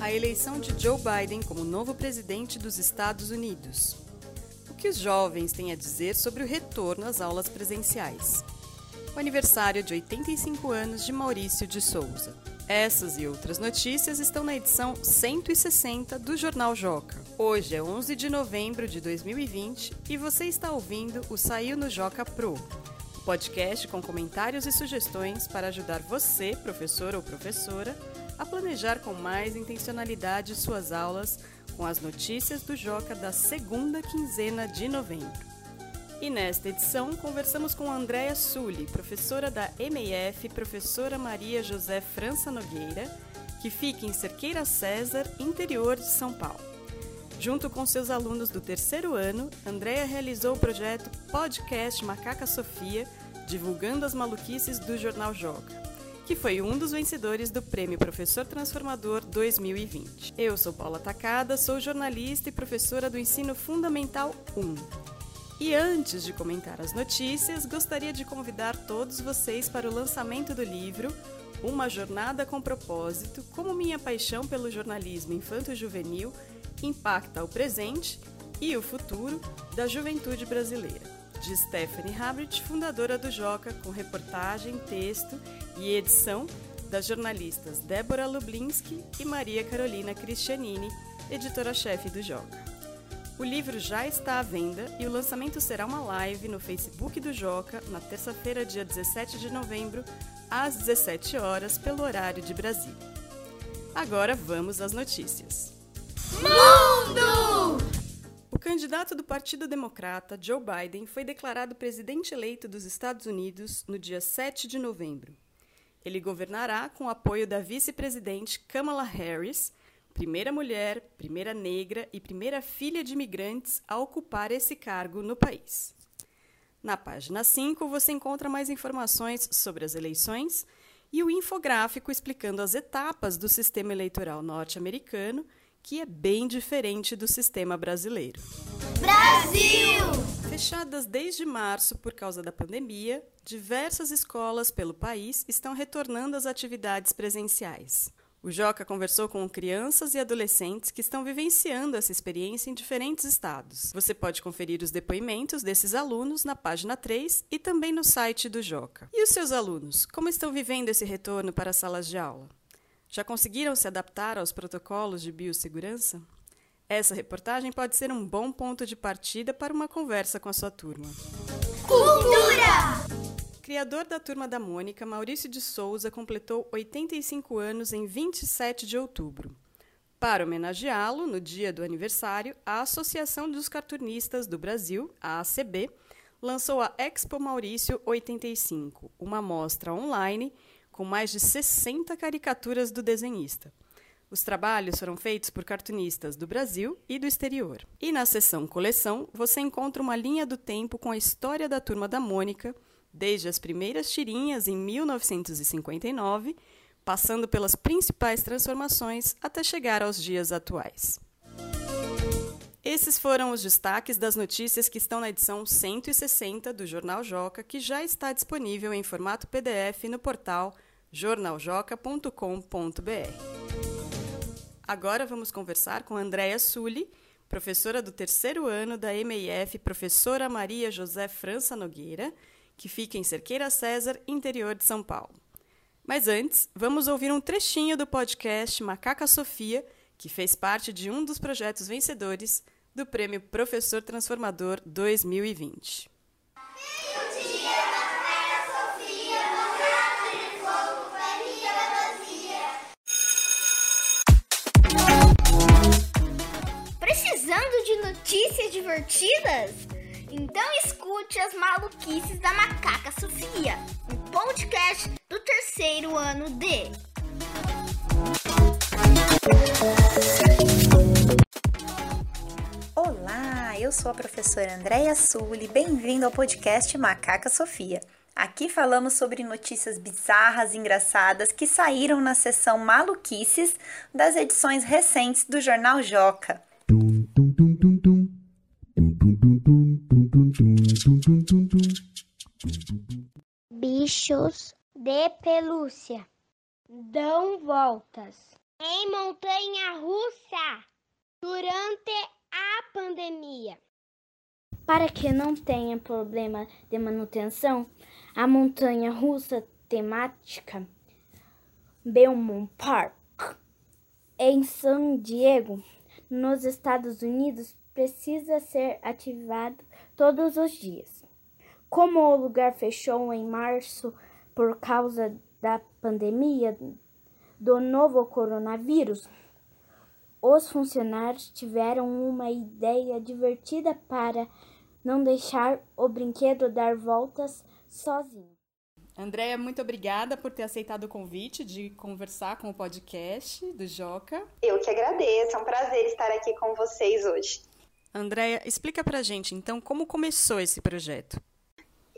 A eleição de Joe Biden como novo presidente dos Estados Unidos. O que os jovens têm a dizer sobre o retorno às aulas presenciais? O aniversário de 85 anos de Maurício de Souza. Essas e outras notícias estão na edição 160 do Jornal Joca. Hoje é 11 de novembro de 2020 e você está ouvindo o Saiu no Joca Pro, podcast com comentários e sugestões para ajudar você, professor ou professora, a planejar com mais intencionalidade suas aulas com as notícias do Joca da segunda quinzena de novembro. E nesta edição conversamos com Andréa Sully, professora da MEF, professora Maria José França Nogueira, que fica em Cerqueira César, interior de São Paulo. Junto com seus alunos do terceiro ano, Andréa realizou o projeto Podcast Macaca Sofia, divulgando as maluquices do Jornal Joga, que foi um dos vencedores do Prêmio Professor Transformador 2020. Eu sou Paula Tacada, sou jornalista e professora do Ensino Fundamental 1. E antes de comentar as notícias, gostaria de convidar todos vocês para o lançamento do livro Uma Jornada com Propósito: Como Minha Paixão pelo Jornalismo Infanto-Juvenil Impacta o Presente e o Futuro da Juventude Brasileira, de Stephanie Habrit, fundadora do Joca, com reportagem, texto e edição das jornalistas Débora Lublinski e Maria Carolina Cristianini, editora-chefe do Joca. O livro já está à venda e o lançamento será uma live no Facebook do Joca na terça-feira, dia 17 de novembro, às 17 horas, pelo horário de Brasília. Agora vamos às notícias. Mundo! O candidato do Partido Democrata, Joe Biden, foi declarado presidente eleito dos Estados Unidos no dia 7 de novembro. Ele governará com o apoio da vice-presidente Kamala Harris primeira mulher, primeira negra e primeira filha de imigrantes a ocupar esse cargo no país. Na página 5 você encontra mais informações sobre as eleições e o infográfico explicando as etapas do sistema eleitoral norte-americano, que é bem diferente do sistema brasileiro. Brasil! Fechadas desde março por causa da pandemia, diversas escolas pelo país estão retornando às atividades presenciais. O Joca conversou com crianças e adolescentes que estão vivenciando essa experiência em diferentes estados. Você pode conferir os depoimentos desses alunos na página 3 e também no site do Joca. E os seus alunos, como estão vivendo esse retorno para as salas de aula? Já conseguiram se adaptar aos protocolos de biossegurança? Essa reportagem pode ser um bom ponto de partida para uma conversa com a sua turma. Cultura! criador da Turma da Mônica, Maurício de Souza, completou 85 anos em 27 de outubro. Para homenageá-lo, no dia do aniversário, a Associação dos Cartunistas do Brasil, a ACB, lançou a Expo Maurício 85, uma mostra online com mais de 60 caricaturas do desenhista. Os trabalhos foram feitos por cartunistas do Brasil e do exterior. E na seção Coleção, você encontra uma linha do tempo com a história da Turma da Mônica desde as primeiras tirinhas em 1959, passando pelas principais transformações até chegar aos dias atuais. Esses foram os destaques das notícias que estão na edição 160 do Jornal Joca, que já está disponível em formato PDF no portal jornaljoca.com.br. Agora vamos conversar com Andréa Sully, professora do terceiro ano da MEF, professora Maria José França Nogueira, que fica em Cerqueira César, interior de São Paulo. Mas antes, vamos ouvir um trechinho do podcast Macaca Sofia, que fez parte de um dos projetos vencedores do Prêmio Professor Transformador 2020. De notícias divertidas? Então escute as maluquices da Macaca Sofia, um podcast do terceiro ano D. Olá, eu sou a professora Andréia Sully, bem-vindo ao podcast Macaca Sofia. Aqui falamos sobre notícias bizarras e engraçadas que saíram na seção Maluquices das edições recentes do Jornal Joca. Bichos de pelúcia dão voltas. em montanha russa durante a pandemia. Para que não tenha problema de manutenção, a montanha russa temática Belmont Park em San Diego, nos Estados Unidos, precisa ser ativado todos os dias. Como o lugar fechou em março por causa da pandemia do novo coronavírus, os funcionários tiveram uma ideia divertida para não deixar o brinquedo dar voltas sozinho. Andréia, muito obrigada por ter aceitado o convite de conversar com o podcast do Joca. Eu que agradeço, é um prazer estar aqui com vocês hoje. Andréia, explica pra gente então como começou esse projeto.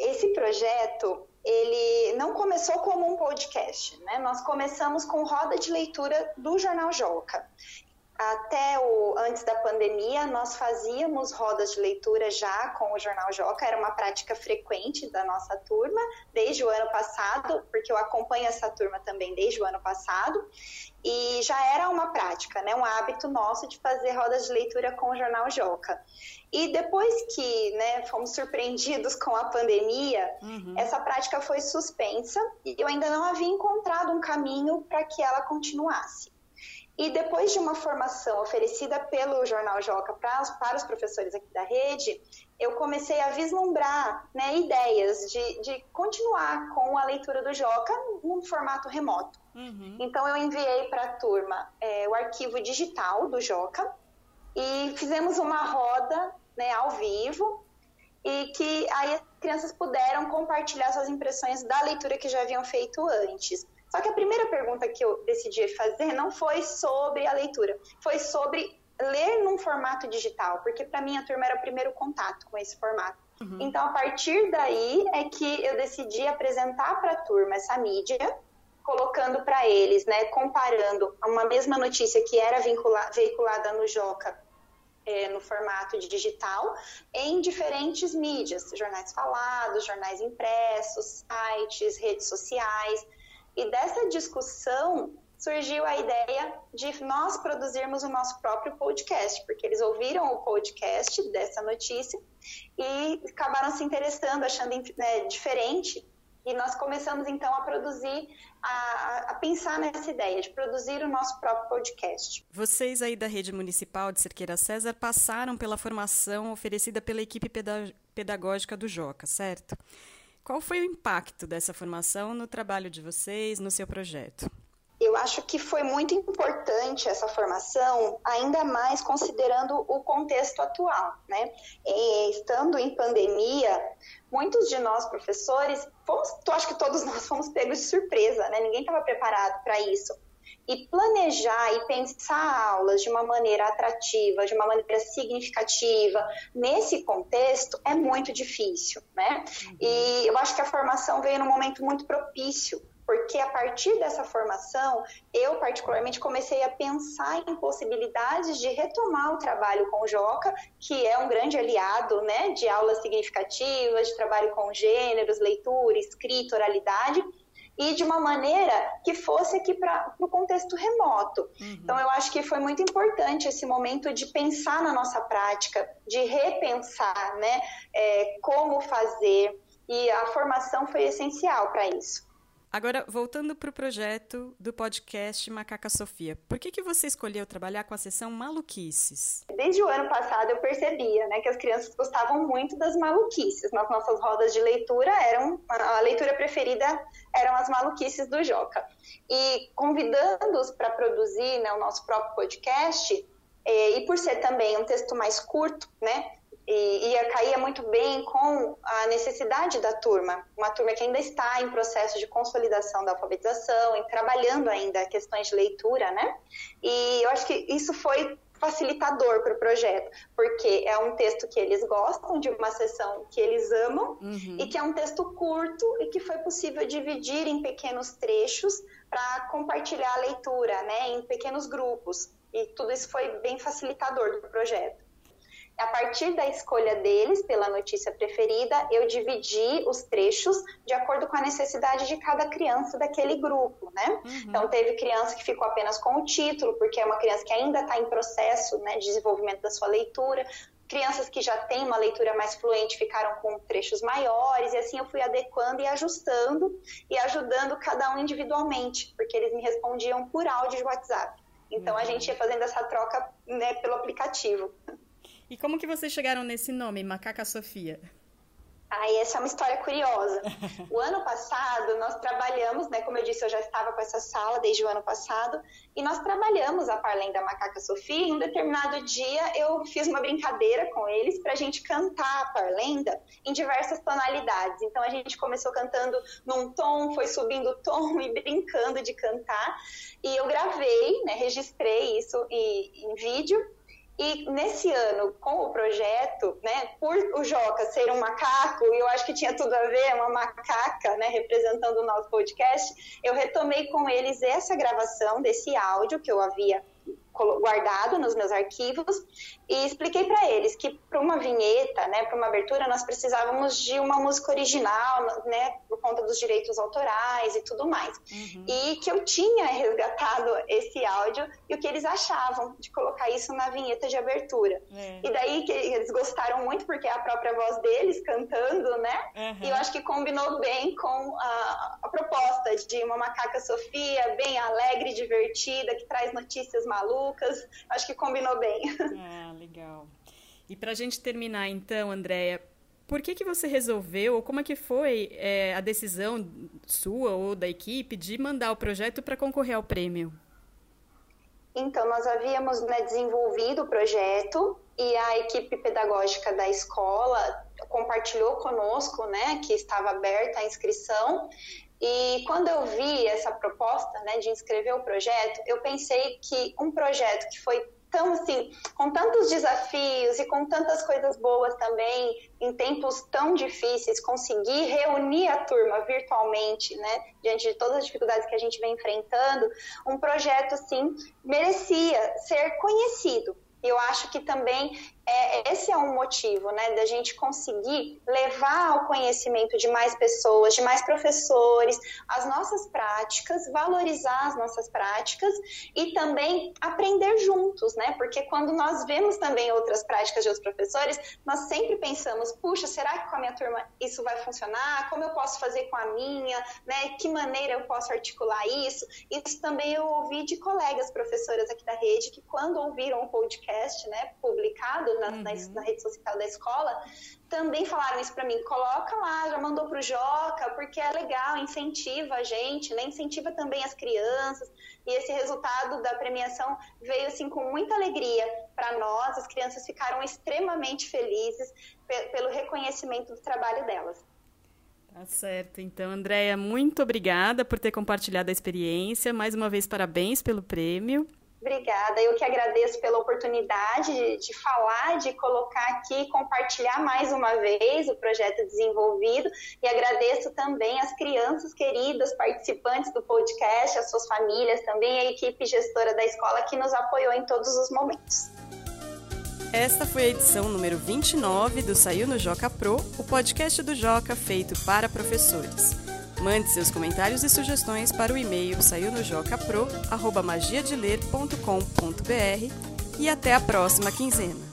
Esse projeto, ele não começou como um podcast, né? Nós começamos com roda de leitura do Jornal Joca. Até o antes da pandemia, nós fazíamos rodas de leitura já com o Jornal Joca, era uma prática frequente da nossa turma desde o ano passado, porque eu acompanho essa turma também desde o ano passado, e já era uma prática, né, um hábito nosso de fazer rodas de leitura com o Jornal Joca. E depois que né, fomos surpreendidos com a pandemia, uhum. essa prática foi suspensa e eu ainda não havia encontrado um caminho para que ela continuasse. E depois de uma formação oferecida pelo Jornal Joca para, para os professores aqui da rede, eu comecei a vislumbrar né, ideias de, de continuar com a leitura do Joca num formato remoto. Uhum. Então, eu enviei para a turma é, o arquivo digital do Joca e fizemos uma roda né, ao vivo e que aí as crianças puderam compartilhar suas impressões da leitura que já haviam feito antes. Só que a primeira pergunta que eu decidi fazer não foi sobre a leitura, foi sobre ler num formato digital, porque para mim a turma era o primeiro contato com esse formato. Uhum. Então, a partir daí é que eu decidi apresentar para a turma essa mídia, colocando para eles, né, comparando uma mesma notícia que era veiculada no Joca é, no formato de digital em diferentes mídias, jornais falados, jornais impressos, sites, redes sociais. E dessa discussão surgiu a ideia de nós produzirmos o nosso próprio podcast, porque eles ouviram o podcast dessa notícia e acabaram se interessando, achando né, diferente. E nós começamos então a produzir, a, a, pensar nessa ideia de produzir o nosso próprio podcast. Vocês aí da rede municipal de Cerqueira César passaram pela formação oferecida pela equipe pedagógica do Joca, certo? Qual foi o impacto dessa formação no trabalho de vocês, no seu projeto? Eu acho que foi muito importante essa formação, ainda mais considerando o contexto atual, né? Estando em pandemia, muitos de nós professores, fomos, eu acho que todos nós fomos pegos de surpresa, né? Ninguém estava preparado para isso. E planejar e pensar aulas de uma maneira atrativa, de uma maneira significativa, nesse contexto, é muito difícil, né? Uhum. E eu acho que a formação veio num momento muito propício, porque a partir dessa formação, eu particularmente comecei a pensar em possibilidades de retomar o trabalho com o Joca, que é um grande aliado né, de aulas significativas, de trabalho com gêneros, leitura, escrita, oralidade, e de uma maneira que fosse aqui para o contexto remoto. Uhum. Então, eu acho que foi muito importante esse momento de pensar na nossa prática, de repensar né, é, como fazer, e a formação foi essencial para isso. Agora, voltando para o projeto do podcast Macaca Sofia, por que, que você escolheu trabalhar com a sessão Maluquices? Desde o ano passado eu percebia né, que as crianças gostavam muito das maluquices. Nas nossas rodas de leitura, eram a leitura preferida eram as maluquices do Joca. E convidando-os para produzir né, o nosso próprio podcast, eh, e por ser também um texto mais curto, né, e ia cair muito bem com a necessidade da turma, uma turma que ainda está em processo de consolidação da alfabetização, e trabalhando ainda questões de leitura, né? E eu acho que isso foi facilitador para o projeto, porque é um texto que eles gostam, de uma sessão que eles amam, uhum. e que é um texto curto e que foi possível dividir em pequenos trechos para compartilhar a leitura, né, em pequenos grupos. E tudo isso foi bem facilitador do projeto. A partir da escolha deles pela notícia preferida, eu dividi os trechos de acordo com a necessidade de cada criança daquele grupo, né? Uhum. Então, teve criança que ficou apenas com o título, porque é uma criança que ainda está em processo né, de desenvolvimento da sua leitura. Crianças que já têm uma leitura mais fluente ficaram com trechos maiores, e assim eu fui adequando e ajustando e ajudando cada um individualmente, porque eles me respondiam por áudio de WhatsApp. Então a gente ia fazendo essa troca né, pelo aplicativo. E como que vocês chegaram nesse nome, Macaca Sofia? Aí essa é uma história curiosa. O ano passado nós trabalhamos, né? Como eu disse, eu já estava com essa sala desde o ano passado e nós trabalhamos a Parlem da Macaca Sofia. E um determinado dia eu fiz uma brincadeira com eles para a gente cantar a Parlenda em diversas tonalidades. Então a gente começou cantando num tom, foi subindo o tom e brincando de cantar. E eu gravei, né? Registrei isso em, em vídeo e nesse ano, com o projeto, né, por o Joca ser um macaco, e eu acho que tinha tudo a ver, uma macaca, né, representando o nosso podcast, eu retomei com eles essa gravação desse áudio que eu havia guardado nos meus arquivos e expliquei para eles que para uma vinheta, né, para uma abertura, nós precisávamos de uma música original, né, por conta dos direitos autorais e tudo mais. Uhum. E que eu tinha resgatado esse áudio e o que eles achavam de colocar isso na vinheta de abertura. É. E daí que eles gostaram muito porque é a própria voz deles cantando, né? Uhum. E eu acho que combinou bem com a, a proposta de uma macaca Sofia, bem alegre, divertida, que traz notícias malucas. Acho que combinou bem. Ah, legal. E para a gente terminar, então, Andréia, por que, que você resolveu, ou como é que foi é, a decisão sua ou da equipe de mandar o projeto para concorrer ao prêmio? Então, nós havíamos né, desenvolvido o projeto e a equipe pedagógica da escola compartilhou conosco né, que estava aberta a inscrição. E quando eu vi essa proposta né, de inscrever o projeto, eu pensei que um projeto que foi então, assim, com tantos desafios e com tantas coisas boas também, em tempos tão difíceis, conseguir reunir a turma virtualmente, né, diante de todas as dificuldades que a gente vem enfrentando, um projeto, assim, merecia ser conhecido. Eu acho que também é, esse é um motivo, né, da gente conseguir levar ao conhecimento de mais pessoas, de mais professores, as nossas práticas, valorizar as nossas práticas e também aprender juntos, né, porque quando nós vemos também outras práticas de outros professores, nós sempre pensamos, puxa, será que com a minha turma isso vai funcionar? Como eu posso fazer com a minha? Né, que maneira eu posso articular isso? Isso também eu ouvi de colegas professoras aqui da rede que quando ouviram o podcast, né, publicado na, uhum. na, na, rede social da escola, também falaram isso para mim. Coloca lá, já mandou pro Joca, porque é legal, incentiva a gente, né? Incentiva também as crianças. E esse resultado da premiação veio assim com muita alegria para nós. As crianças ficaram extremamente felizes pelo reconhecimento do trabalho delas. Tá certo. Então, Andréia, muito obrigada por ter compartilhado a experiência. Mais uma vez, parabéns pelo prêmio. Obrigada, eu que agradeço pela oportunidade de, de, falar, de colocar aqui, compartilhar mais uma vez o projeto desenvolvido e agradeço também as crianças queridas, participantes do podcast, as suas famílias, também a equipe gestora da escola que nos apoiou em todos os momentos. Esta foi a edição número 29 do Saiu no Joca Pro, o podcast do Joca feito para professores. Mande seus comentários e sugestões para o e-mail saiunojocapro@magiadeler.com.br e até a próxima quinzena.